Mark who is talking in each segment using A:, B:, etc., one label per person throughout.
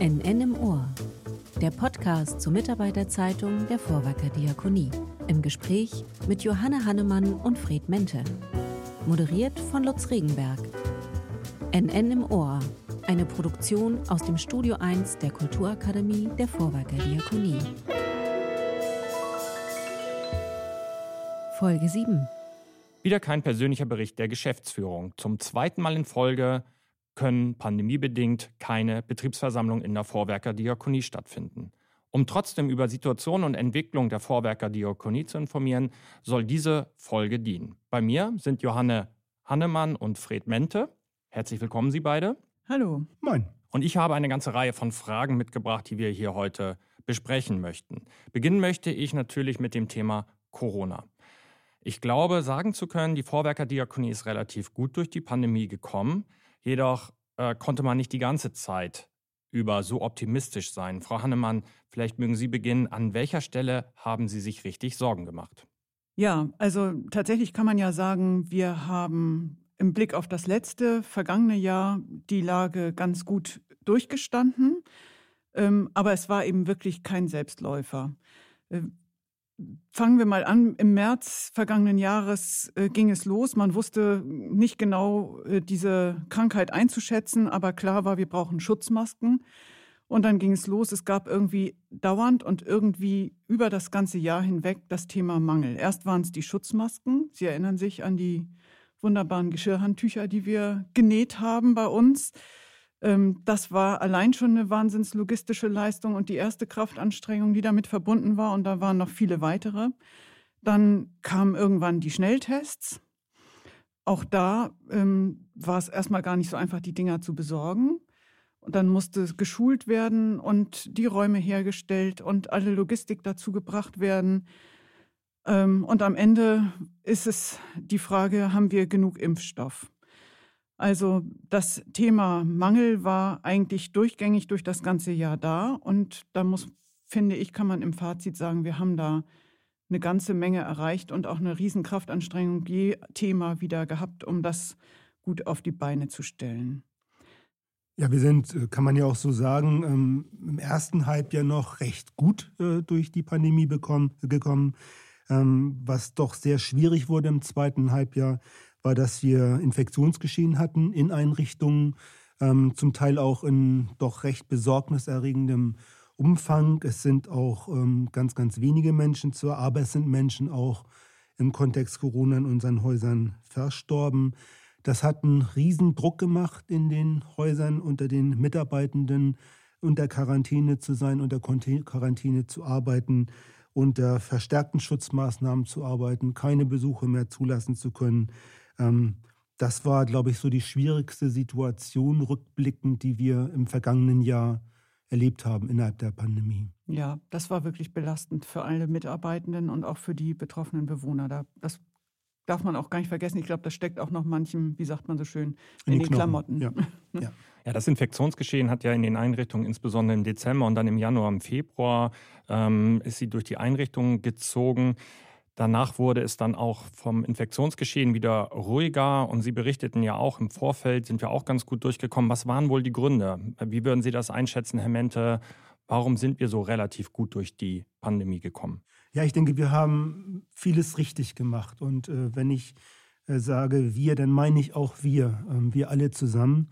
A: NN im Ohr. Der Podcast zur Mitarbeiterzeitung der Vorwerker Diakonie. Im Gespräch mit Johanne Hannemann und Fred Mente. Moderiert von Lutz Regenberg. NN im Ohr. Eine Produktion aus dem Studio 1 der Kulturakademie der Vorwerker Diakonie. Folge 7.
B: Wieder kein persönlicher Bericht der Geschäftsführung. Zum zweiten Mal in Folge können pandemiebedingt keine Betriebsversammlungen in der Vorwerkerdiakonie stattfinden. Um trotzdem über Situation und Entwicklung der Vorwerkerdiakonie zu informieren, soll diese Folge dienen. Bei mir sind Johanne Hannemann und Fred Mente. Herzlich willkommen, Sie beide.
C: Hallo.
D: Moin.
B: Und ich habe eine ganze Reihe von Fragen mitgebracht, die wir hier heute besprechen möchten. Beginnen möchte ich natürlich mit dem Thema Corona. Ich glaube, sagen zu können, die Vorwerkerdiakonie ist relativ gut durch die Pandemie gekommen. Jedoch äh, konnte man nicht die ganze Zeit über so optimistisch sein. Frau Hannemann, vielleicht mögen Sie beginnen. An welcher Stelle haben Sie sich richtig Sorgen gemacht?
C: Ja, also tatsächlich kann man ja sagen, wir haben im Blick auf das letzte, vergangene Jahr die Lage ganz gut durchgestanden. Ähm, aber es war eben wirklich kein Selbstläufer. Fangen wir mal an. Im März vergangenen Jahres äh, ging es los. Man wusste nicht genau äh, diese Krankheit einzuschätzen, aber klar war, wir brauchen Schutzmasken. Und dann ging es los. Es gab irgendwie dauernd und irgendwie über das ganze Jahr hinweg das Thema Mangel. Erst waren es die Schutzmasken. Sie erinnern sich an die wunderbaren Geschirrhandtücher, die wir genäht haben bei uns. Ähm, das war allein schon eine wahnsinns logistische Leistung und die erste Kraftanstrengung, die damit verbunden war. Und da waren noch viele weitere. Dann kamen irgendwann die Schnelltests. Auch da ähm, war es erstmal gar nicht so einfach, die Dinger zu besorgen. Und dann musste geschult werden und die Räume hergestellt und alle Logistik dazu gebracht werden. Ähm, und am Ende ist es die Frage, haben wir genug Impfstoff? Also das Thema Mangel war eigentlich durchgängig durch das ganze Jahr da. Und da muss, finde ich, kann man im Fazit sagen, wir haben da eine ganze Menge erreicht und auch eine Riesenkraftanstrengung je Thema wieder gehabt, um das gut auf die Beine zu stellen.
D: Ja, wir sind, äh, kann man ja auch so sagen, ähm, im ersten Halbjahr noch recht gut äh, durch die Pandemie bekommen, gekommen. Ähm, was doch sehr schwierig wurde im zweiten Halbjahr, war, dass wir Infektionsgeschehen hatten in Einrichtungen, ähm, zum Teil auch in doch recht besorgniserregendem Umfang. Es sind auch ähm, ganz, ganz wenige Menschen zur, aber es sind Menschen auch im Kontext Corona in unseren Häusern verstorben. Das hat einen riesen Druck gemacht in den Häusern unter den Mitarbeitenden, unter Quarantäne zu sein, unter Quarantäne zu arbeiten unter verstärkten Schutzmaßnahmen zu arbeiten, keine Besuche mehr zulassen zu können. Ähm, das war, glaube ich, so die schwierigste Situation rückblickend, die wir im vergangenen Jahr erlebt haben innerhalb der Pandemie.
C: Ja, das war wirklich belastend für alle Mitarbeitenden und auch für die betroffenen Bewohner. das darf man auch gar nicht vergessen. Ich glaube, das steckt auch noch manchem, wie sagt man so schön, in, in den, den Klamotten.
B: Ja. ja. ja, das Infektionsgeschehen hat ja in den Einrichtungen, insbesondere im Dezember und dann im Januar, im Februar, ähm, ist sie durch die Einrichtungen gezogen. Danach wurde es dann auch vom Infektionsgeschehen wieder ruhiger und Sie berichteten ja auch im Vorfeld, sind wir auch ganz gut durchgekommen. Was waren wohl die Gründe? Wie würden Sie das einschätzen, Herr Mente? Warum sind wir so relativ gut durch die Pandemie gekommen?
D: Ja, ich denke, wir haben vieles richtig gemacht. Und äh, wenn ich äh, sage wir, dann meine ich auch wir, äh, wir alle zusammen.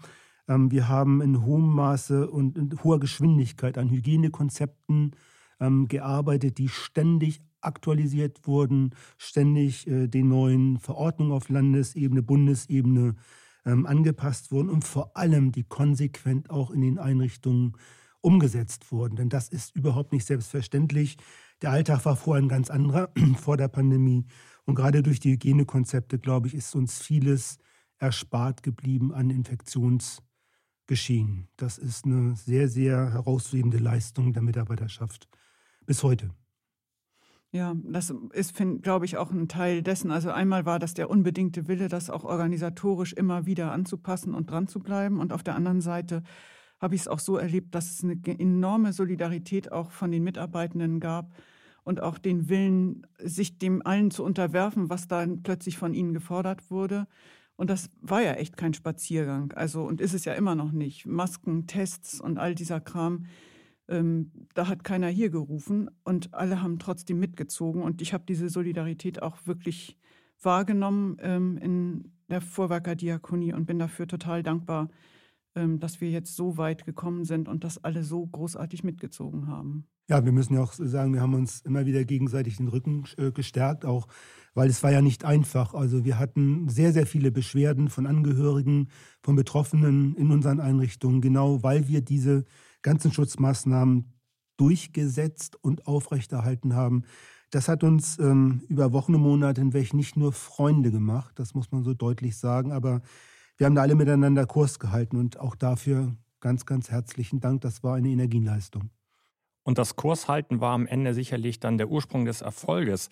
D: Ähm, wir haben in hohem Maße und in hoher Geschwindigkeit an Hygienekonzepten ähm, gearbeitet, die ständig aktualisiert wurden, ständig äh, den neuen Verordnungen auf Landesebene, Bundesebene ähm, angepasst wurden und vor allem die konsequent auch in den Einrichtungen umgesetzt wurden. Denn das ist überhaupt nicht selbstverständlich. Der Alltag war vorher ein ganz anderer vor der Pandemie. Und gerade durch die Hygienekonzepte, glaube ich, ist uns vieles erspart geblieben an Infektionsgeschehen. Das ist eine sehr, sehr herausforderende Leistung der Mitarbeiterschaft bis heute.
C: Ja, das ist, glaube ich, auch ein Teil dessen. Also einmal war das der unbedingte Wille, das auch organisatorisch immer wieder anzupassen und dran zu bleiben. Und auf der anderen Seite habe ich es auch so erlebt, dass es eine enorme Solidarität auch von den Mitarbeitenden gab und auch den Willen, sich dem allen zu unterwerfen, was dann plötzlich von ihnen gefordert wurde. Und das war ja echt kein Spaziergang. Also, und ist es ja immer noch nicht. Masken, Tests und all dieser Kram. Ähm, da hat keiner hier gerufen und alle haben trotzdem mitgezogen. Und ich habe diese Solidarität auch wirklich wahrgenommen ähm, in der Vorwerkerdiakonie und bin dafür total dankbar, ähm, dass wir jetzt so weit gekommen sind und das alle so großartig mitgezogen haben.
D: Ja, wir müssen ja auch sagen, wir haben uns immer wieder gegenseitig den Rücken äh, gestärkt, auch weil es war ja nicht einfach. Also wir hatten sehr, sehr viele Beschwerden von Angehörigen, von Betroffenen in unseren Einrichtungen, genau weil wir diese ganzen Schutzmaßnahmen durchgesetzt und aufrechterhalten haben. Das hat uns ähm, über Wochen und Monate hinweg nicht nur Freunde gemacht, das muss man so deutlich sagen, aber wir haben da alle miteinander Kurs gehalten und auch dafür ganz, ganz herzlichen Dank. Das war eine Energieleistung.
B: Und das Kurshalten war am Ende sicherlich dann der Ursprung des Erfolges.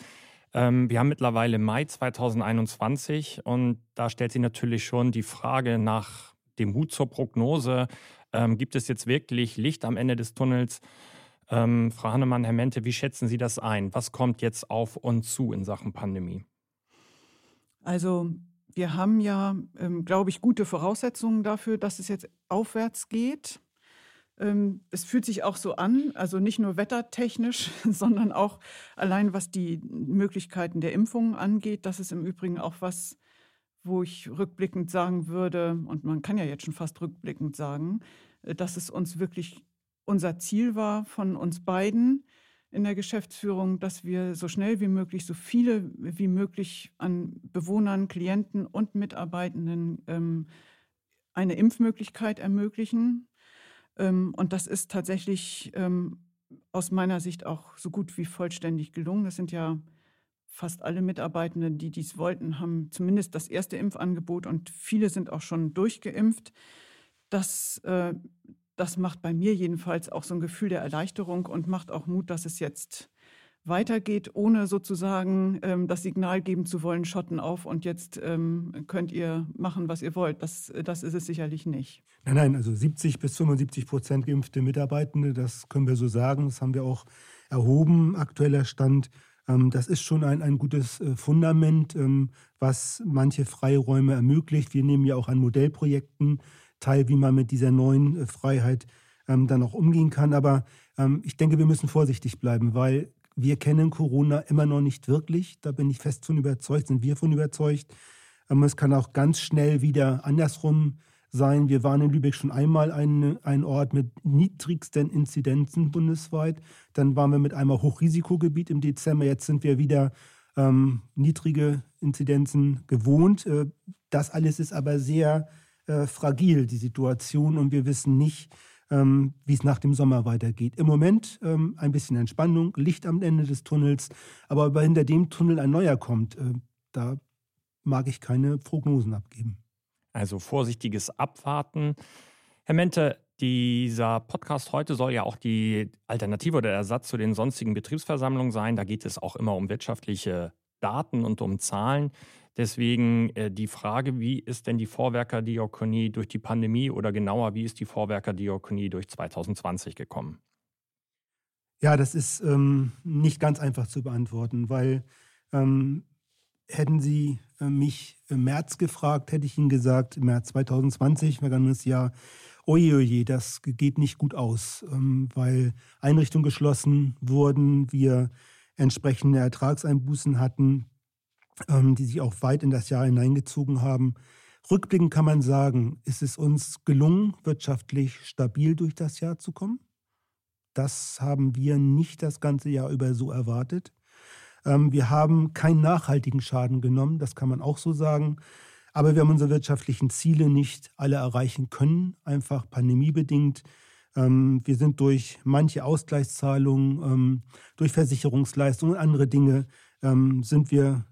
B: Ähm, wir haben mittlerweile Mai 2021 und da stellt sich natürlich schon die Frage nach dem Mut zur Prognose. Ähm, gibt es jetzt wirklich Licht am Ende des Tunnels? Ähm, Frau Hannemann, Herr Mente, wie schätzen Sie das ein? Was kommt jetzt auf uns zu in Sachen Pandemie?
C: Also wir haben ja, ähm, glaube ich, gute Voraussetzungen dafür, dass es jetzt aufwärts geht. Ähm, es fühlt sich auch so an, also nicht nur wettertechnisch, sondern auch allein was die Möglichkeiten der Impfungen angeht. Das ist im Übrigen auch was, wo ich rückblickend sagen würde, und man kann ja jetzt schon fast rückblickend sagen, dass es uns wirklich unser Ziel war von uns beiden in der Geschäftsführung, dass wir so schnell wie möglich, so viele wie möglich an Bewohnern, Klienten und Mitarbeitenden ähm, eine Impfmöglichkeit ermöglichen. Ähm, und das ist tatsächlich ähm, aus meiner Sicht auch so gut wie vollständig gelungen. Das sind ja fast alle Mitarbeitenden, die dies wollten, haben zumindest das erste Impfangebot und viele sind auch schon durchgeimpft. Das äh, das macht bei mir jedenfalls auch so ein Gefühl der Erleichterung und macht auch Mut, dass es jetzt weitergeht, ohne sozusagen ähm, das Signal geben zu wollen, Schotten auf und jetzt ähm, könnt ihr machen, was ihr wollt. Das, das ist es sicherlich nicht.
D: Nein, nein, also 70 bis 75 Prozent geimpfte Mitarbeitende, das können wir so sagen. Das haben wir auch erhoben, aktueller Stand. Ähm, das ist schon ein, ein gutes äh, Fundament, ähm, was manche Freiräume ermöglicht. Wir nehmen ja auch an Modellprojekten Teil, wie man mit dieser neuen äh, Freiheit ähm, dann auch umgehen kann. Aber ähm, ich denke, wir müssen vorsichtig bleiben, weil wir kennen Corona immer noch nicht wirklich. Da bin ich fest von überzeugt, sind wir von überzeugt. Ähm, es kann auch ganz schnell wieder andersrum sein. Wir waren in Lübeck schon einmal ein, ein Ort mit niedrigsten Inzidenzen bundesweit. Dann waren wir mit einmal Hochrisikogebiet im Dezember. Jetzt sind wir wieder ähm, niedrige Inzidenzen gewohnt. Äh, das alles ist aber sehr äh, fragil, die Situation, und wir wissen nicht, ähm, wie es nach dem Sommer weitergeht. Im Moment ähm, ein bisschen Entspannung, Licht am Ende des Tunnels, aber hinter dem Tunnel ein neuer kommt, äh, da mag ich keine Prognosen abgeben.
B: Also vorsichtiges Abwarten. Herr Mente, dieser Podcast heute soll ja auch die Alternative oder der Ersatz zu den sonstigen Betriebsversammlungen sein. Da geht es auch immer um wirtschaftliche Daten und um Zahlen. Deswegen äh, die Frage, wie ist denn die Vorwerkerdiakonie durch die Pandemie oder genauer, wie ist die Vorwerkerdiakonie durch 2020 gekommen?
D: Ja, das ist ähm, nicht ganz einfach zu beantworten, weil ähm, hätten Sie äh, mich im März gefragt, hätte ich Ihnen gesagt, im März 2020, vergangenes Jahr, oje, oje, das geht nicht gut aus, ähm, weil Einrichtungen geschlossen wurden, wir entsprechende Ertragseinbußen hatten die sich auch weit in das Jahr hineingezogen haben. Rückblickend kann man sagen, ist es uns gelungen, wirtschaftlich stabil durch das Jahr zu kommen. Das haben wir nicht das ganze Jahr über so erwartet. Ähm, wir haben keinen nachhaltigen Schaden genommen, das kann man auch so sagen. Aber wir haben unsere wirtschaftlichen Ziele nicht alle erreichen können, einfach pandemiebedingt. Ähm, wir sind durch manche Ausgleichszahlungen, durch Versicherungsleistungen und andere Dinge, sind wir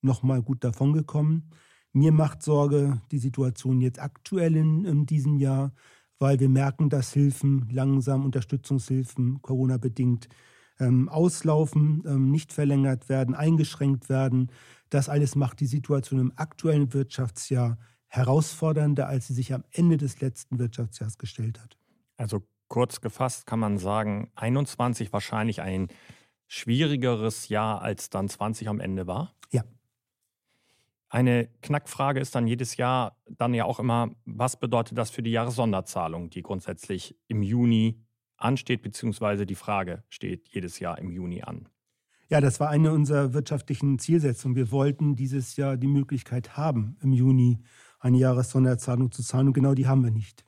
D: nochmal gut davongekommen. Mir macht Sorge die Situation jetzt aktuell in, in diesem Jahr, weil wir merken, dass Hilfen langsam, Unterstützungshilfen, Corona-bedingt, ähm, auslaufen, ähm, nicht verlängert werden, eingeschränkt werden. Das alles macht die Situation im aktuellen Wirtschaftsjahr herausfordernder, als sie sich am Ende des letzten Wirtschaftsjahres gestellt hat.
B: Also kurz gefasst kann man sagen, 21 wahrscheinlich ein schwierigeres Jahr als dann 20 am Ende war?
D: Ja.
B: Eine Knackfrage ist dann jedes Jahr dann ja auch immer, was bedeutet das für die Jahressonderzahlung, die grundsätzlich im Juni ansteht, beziehungsweise die Frage steht jedes Jahr im Juni an.
D: Ja, das war eine unserer wirtschaftlichen Zielsetzungen. Wir wollten dieses Jahr die Möglichkeit haben, im Juni eine Jahressonderzahlung zu zahlen. Und genau die haben wir nicht.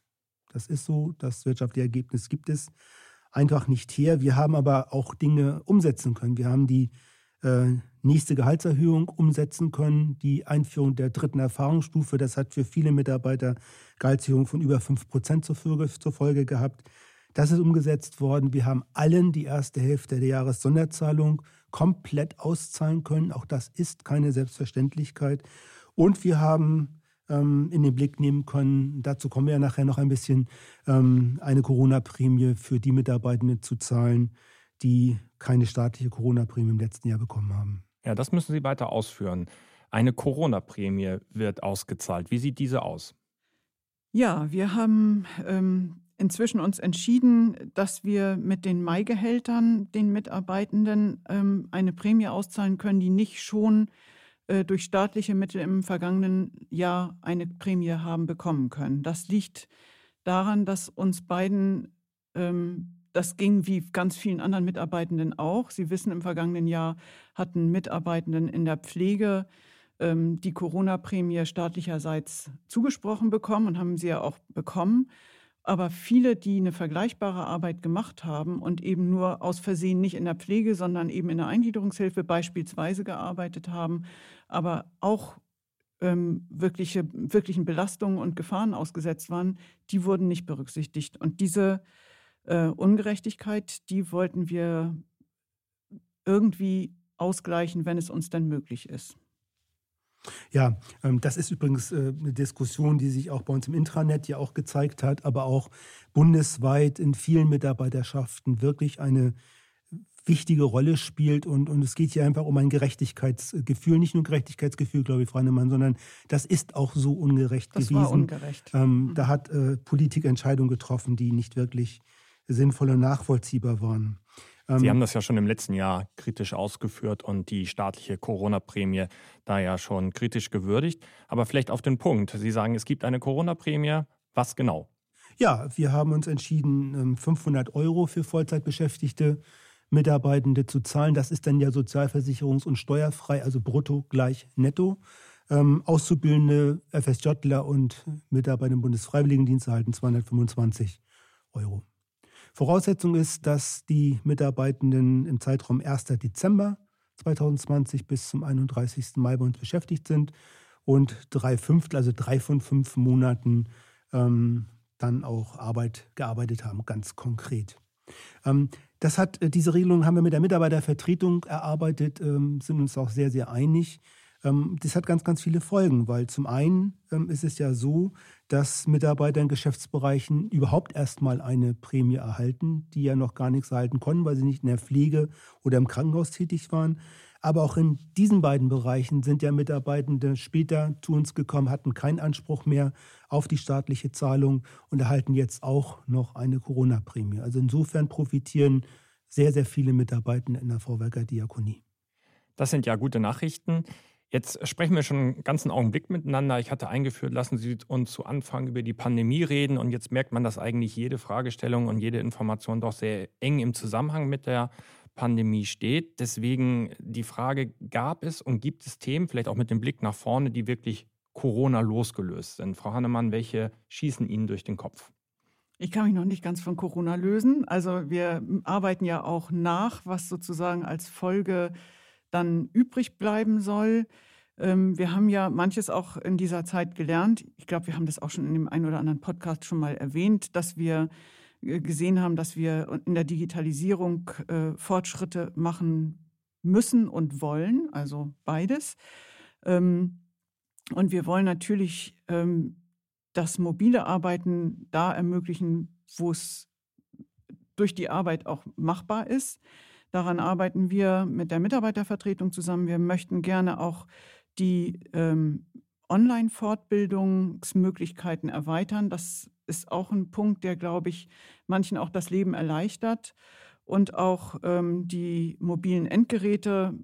D: Das ist so. Das wirtschaftliche Ergebnis gibt es einfach nicht her. Wir haben aber auch Dinge umsetzen können. Wir haben die äh, nächste Gehaltserhöhung umsetzen können, die Einführung der dritten Erfahrungsstufe. Das hat für viele Mitarbeiter Gehaltserhöhung von über 5 Prozent zur Folge, gehabt. Das ist umgesetzt worden. Wir haben allen die erste Hälfte der Jahressonderzahlung komplett auszahlen können. Auch das ist keine Selbstverständlichkeit. Und wir haben ähm, in den Blick nehmen können, dazu kommen wir ja nachher noch ein bisschen, ähm, eine Corona-Prämie für die Mitarbeitenden zu zahlen, die keine staatliche Corona-Prämie im letzten Jahr bekommen haben.
B: Ja, das müssen Sie weiter ausführen. Eine Corona-Prämie wird ausgezahlt. Wie sieht diese aus?
C: Ja, wir haben ähm, inzwischen uns entschieden, dass wir mit den Maigehältern den Mitarbeitenden ähm, eine Prämie auszahlen können, die nicht schon äh, durch staatliche Mittel im vergangenen Jahr eine Prämie haben bekommen können. Das liegt daran, dass uns beiden ähm, das ging wie ganz vielen anderen Mitarbeitenden auch. Sie wissen, im vergangenen Jahr hatten Mitarbeitenden in der Pflege ähm, die Corona-Prämie staatlicherseits zugesprochen bekommen und haben sie ja auch bekommen. Aber viele, die eine vergleichbare Arbeit gemacht haben und eben nur aus Versehen nicht in der Pflege, sondern eben in der Eingliederungshilfe beispielsweise gearbeitet haben, aber auch ähm, wirkliche, wirklichen Belastungen und Gefahren ausgesetzt waren, die wurden nicht berücksichtigt. Und diese äh, Ungerechtigkeit, die wollten wir irgendwie ausgleichen, wenn es uns dann möglich ist.
D: Ja, ähm, das ist übrigens äh, eine Diskussion, die sich auch bei uns im Intranet ja auch gezeigt hat, aber auch bundesweit in vielen Mitarbeiterschaften wirklich eine wichtige Rolle spielt. Und, und es geht hier einfach um ein Gerechtigkeitsgefühl, nicht nur Gerechtigkeitsgefühl, glaube ich, Frau Neumann, sondern das ist auch so ungerecht
C: das
D: gewesen.
C: War ungerecht.
D: Ähm, mhm. Da hat äh, Politik Entscheidungen getroffen, die nicht wirklich sinnvoll und nachvollziehbar waren.
B: Sie ähm, haben das ja schon im letzten Jahr kritisch ausgeführt und die staatliche Corona-Prämie da ja schon kritisch gewürdigt. Aber vielleicht auf den Punkt. Sie sagen, es gibt eine Corona-Prämie. Was genau?
D: Ja, wir haben uns entschieden, 500 ähm, Euro für Vollzeitbeschäftigte Mitarbeitende zu zahlen. Das ist dann ja sozialversicherungs- und steuerfrei, also brutto gleich netto. Ähm, Auszubildende, FSJler und Mitarbeiter im Bundesfreiwilligendienst erhalten 225 Euro. Voraussetzung ist, dass die Mitarbeitenden im Zeitraum 1. Dezember 2020 bis zum 31. Mai bei uns beschäftigt sind und drei Fünftel, also drei von fünf Monaten ähm, dann auch Arbeit gearbeitet haben, ganz konkret. Ähm, das hat, äh, diese Regelung haben wir mit der Mitarbeitervertretung erarbeitet, ähm, sind uns auch sehr, sehr einig. Ähm, das hat ganz, ganz viele Folgen, weil zum einen ähm, ist es ja so, dass Mitarbeiter in Geschäftsbereichen überhaupt erstmal eine Prämie erhalten, die ja noch gar nichts erhalten konnten, weil sie nicht in der Pflege oder im Krankenhaus tätig waren. Aber auch in diesen beiden Bereichen sind ja Mitarbeitende später zu uns gekommen, hatten keinen Anspruch mehr auf die staatliche Zahlung und erhalten jetzt auch noch eine Corona-Prämie. Also insofern profitieren sehr, sehr viele Mitarbeitende in der Vorwerker Diakonie.
B: Das sind ja gute Nachrichten. Jetzt sprechen wir schon einen ganzen Augenblick miteinander. Ich hatte eingeführt, lassen Sie uns zu Anfang über die Pandemie reden. Und jetzt merkt man, dass eigentlich jede Fragestellung und jede Information doch sehr eng im Zusammenhang mit der Pandemie steht. Deswegen die Frage, gab es und gibt es Themen, vielleicht auch mit dem Blick nach vorne, die wirklich Corona losgelöst sind? Frau Hannemann, welche schießen Ihnen durch den Kopf?
C: Ich kann mich noch nicht ganz von Corona lösen. Also wir arbeiten ja auch nach, was sozusagen als Folge dann übrig bleiben soll. Ähm, wir haben ja manches auch in dieser Zeit gelernt. Ich glaube, wir haben das auch schon in dem einen oder anderen Podcast schon mal erwähnt, dass wir äh, gesehen haben, dass wir in der Digitalisierung äh, Fortschritte machen müssen und wollen, also beides. Ähm, und wir wollen natürlich ähm, das mobile Arbeiten da ermöglichen, wo es durch die Arbeit auch machbar ist. Daran arbeiten wir mit der Mitarbeitervertretung zusammen. Wir möchten gerne auch die ähm, Online-Fortbildungsmöglichkeiten erweitern. Das ist auch ein Punkt, der, glaube ich, manchen auch das Leben erleichtert. Und auch ähm, die mobilen Endgeräte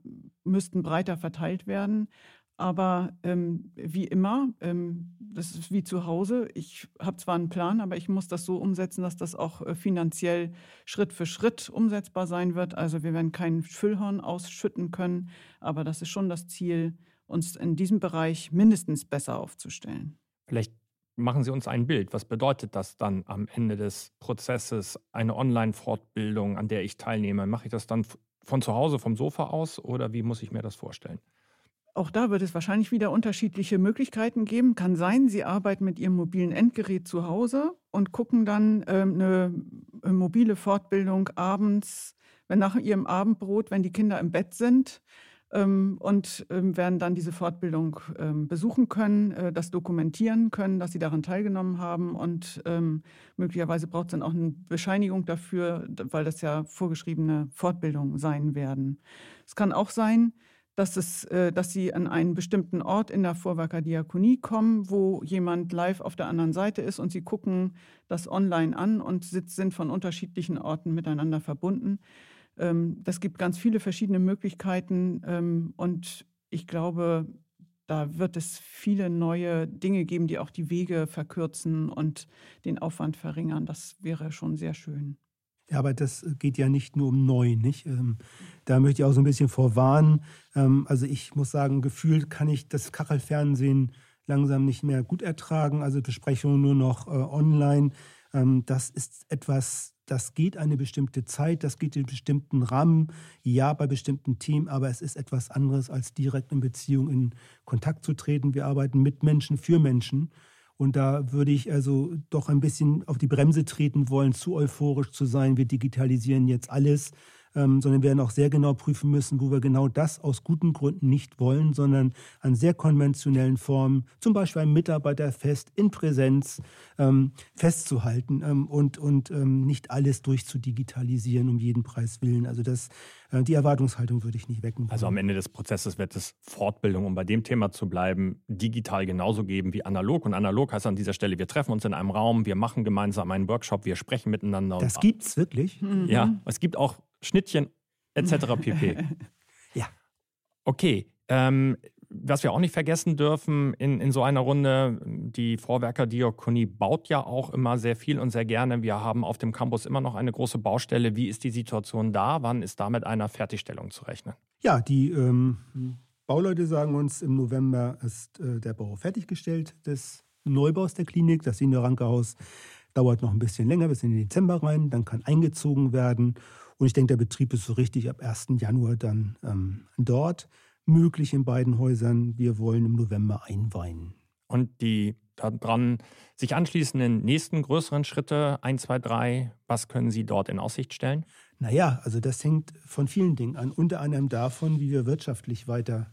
C: müssten breiter verteilt werden. Aber ähm, wie immer, ähm, das ist wie zu Hause. Ich habe zwar einen Plan, aber ich muss das so umsetzen, dass das auch äh, finanziell Schritt für Schritt umsetzbar sein wird. Also wir werden kein Füllhorn ausschütten können, aber das ist schon das Ziel, uns in diesem Bereich mindestens besser aufzustellen.
B: Vielleicht machen Sie uns ein Bild. Was bedeutet das dann am Ende des Prozesses, eine Online-Fortbildung, an der ich teilnehme? Mache ich das dann von zu Hause, vom Sofa aus oder wie muss ich mir das vorstellen?
C: Auch da wird es wahrscheinlich wieder unterschiedliche Möglichkeiten geben. Kann sein, Sie arbeiten mit Ihrem mobilen Endgerät zu Hause und gucken dann ähm, eine, eine mobile Fortbildung abends, wenn nach Ihrem Abendbrot, wenn die Kinder im Bett sind ähm, und ähm, werden dann diese Fortbildung ähm, besuchen können, äh, das dokumentieren können, dass sie daran teilgenommen haben und ähm, möglicherweise braucht es dann auch eine Bescheinigung dafür, weil das ja vorgeschriebene Fortbildungen sein werden. Es kann auch sein, dass, es, äh, dass sie an einen bestimmten Ort in der Vorwerker Diakonie kommen, wo jemand live auf der anderen Seite ist und sie gucken das online an und sind von unterschiedlichen Orten miteinander verbunden. Ähm, das gibt ganz viele verschiedene Möglichkeiten ähm, und ich glaube, da wird es viele neue Dinge geben, die auch die Wege verkürzen und den Aufwand verringern. Das wäre schon sehr schön.
D: Ja, aber das geht ja nicht nur um neu, nicht? Ähm, da möchte ich auch so ein bisschen vorwarnen. Ähm, also ich muss sagen, gefühlt kann ich das Kachelfernsehen langsam nicht mehr gut ertragen. Also Besprechungen nur noch äh, online. Ähm, das ist etwas, das geht eine bestimmte Zeit, das geht in bestimmten Rahmen, ja, bei bestimmten Themen, aber es ist etwas anderes, als direkt in Beziehung in Kontakt zu treten. Wir arbeiten mit Menschen, für Menschen. Und da würde ich also doch ein bisschen auf die Bremse treten wollen, zu euphorisch zu sein. Wir digitalisieren jetzt alles, ähm, sondern werden auch sehr genau prüfen müssen, wo wir genau das aus guten Gründen nicht wollen, sondern an sehr konventionellen Formen, zum Beispiel ein Mitarbeiterfest in Präsenz ähm, festzuhalten ähm, und, und ähm, nicht alles durchzudigitalisieren um jeden Preis willen. Also das, äh, die Erwartungshaltung würde ich nicht wecken.
B: Also am Ende des Prozesses wird es Fortbildung, um bei dem Thema zu bleiben, digital genauso geben wie analog. Und analog heißt an dieser Stelle, wir treffen uns in einem Raum, wir machen gemeinsam einen Workshop, wir sprechen miteinander.
D: Das gibt es wirklich?
B: Ja, es gibt auch Schnittchen etc. pp.
D: ja.
B: Okay. Ähm, was wir auch nicht vergessen dürfen in, in so einer Runde, die Vorwerker-Diakonie baut ja auch immer sehr viel und sehr gerne. Wir haben auf dem Campus immer noch eine große Baustelle. Wie ist die Situation da? Wann ist da mit einer Fertigstellung zu rechnen?
D: Ja, die ähm, Bauleute sagen uns, im November ist äh, der Bau fertiggestellt des Neubaus der Klinik. Das Senior-Ranke-Haus dauert noch ein bisschen länger, bis in den Dezember rein. Dann kann eingezogen werden. Und ich denke, der Betrieb ist so richtig ab 1. Januar dann ähm, dort möglich in beiden Häusern. Wir wollen im November einweihen.
B: Und die daran sich anschließenden nächsten größeren Schritte, 1, 2, 3, was können Sie dort in Aussicht stellen?
D: Naja, also das hängt von vielen Dingen an, unter anderem davon, wie wir wirtschaftlich weiter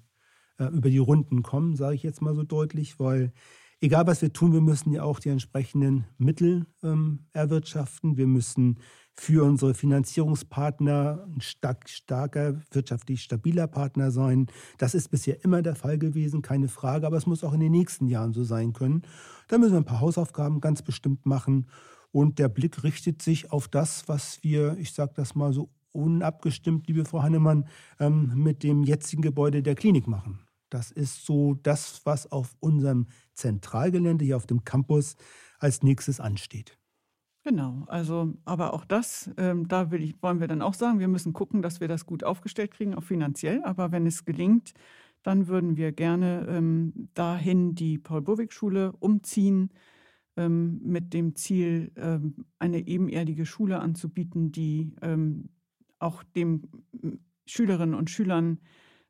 D: äh, über die Runden kommen, sage ich jetzt mal so deutlich, weil egal was wir tun, wir müssen ja auch die entsprechenden Mittel ähm, erwirtschaften. Wir müssen für unsere Finanzierungspartner ein stark, starker, wirtschaftlich stabiler Partner sein. Das ist bisher immer der Fall gewesen, keine Frage, aber es muss auch in den nächsten Jahren so sein können. Da müssen wir ein paar Hausaufgaben ganz bestimmt machen und der Blick richtet sich auf das, was wir, ich sage das mal so unabgestimmt, liebe Frau Hannemann, ähm, mit dem jetzigen Gebäude der Klinik machen. Das ist so das, was auf unserem Zentralgelände hier auf dem Campus als nächstes ansteht.
C: Genau, also aber auch das, ähm, da will ich, wollen wir dann auch sagen, wir müssen gucken, dass wir das gut aufgestellt kriegen, auch finanziell. Aber wenn es gelingt, dann würden wir gerne ähm, dahin die Paul-Burwig-Schule umziehen, ähm, mit dem Ziel, ähm, eine ebenerdige Schule anzubieten, die ähm, auch dem Schülerinnen und Schülern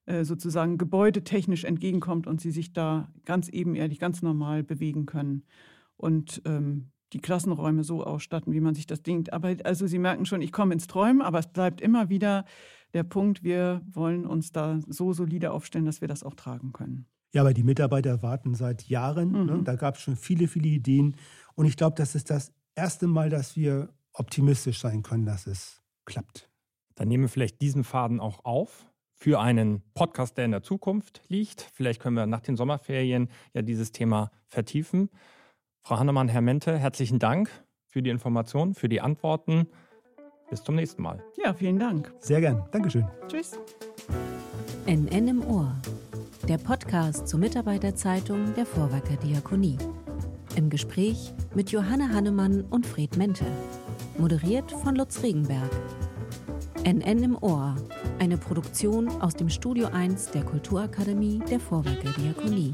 C: äh, sozusagen gebäudetechnisch entgegenkommt und sie sich da ganz ebenerdig, ganz normal bewegen können. Und ähm, die Klassenräume so ausstatten, wie man sich das denkt. Aber also Sie merken schon, ich komme ins Träumen, aber es bleibt immer wieder der Punkt, wir wollen uns da so solide aufstellen, dass wir das auch tragen können.
D: Ja, aber die Mitarbeiter warten seit Jahren. Ne? Mhm. Ne? Da gab es schon viele, viele Ideen. Und ich glaube, das ist das erste Mal, dass wir optimistisch sein können, dass es klappt.
B: Dann nehmen wir vielleicht diesen Faden auch auf für einen Podcast, der in der Zukunft liegt. Vielleicht können wir nach den Sommerferien ja dieses Thema vertiefen. Frau Hannemann, Herr Mente, herzlichen Dank für die Informationen, für die Antworten. Bis zum nächsten Mal.
C: Ja, vielen Dank.
D: Sehr gern. Dankeschön.
C: Tschüss.
A: NN im Ohr der Podcast zur Mitarbeiterzeitung der Vorwerker Diakonie. Im Gespräch mit Johanne Hannemann und Fred Mente. Moderiert von Lutz Regenberg. NN im Ohr, eine Produktion aus dem Studio 1 der Kulturakademie der Vorwerker Diakonie.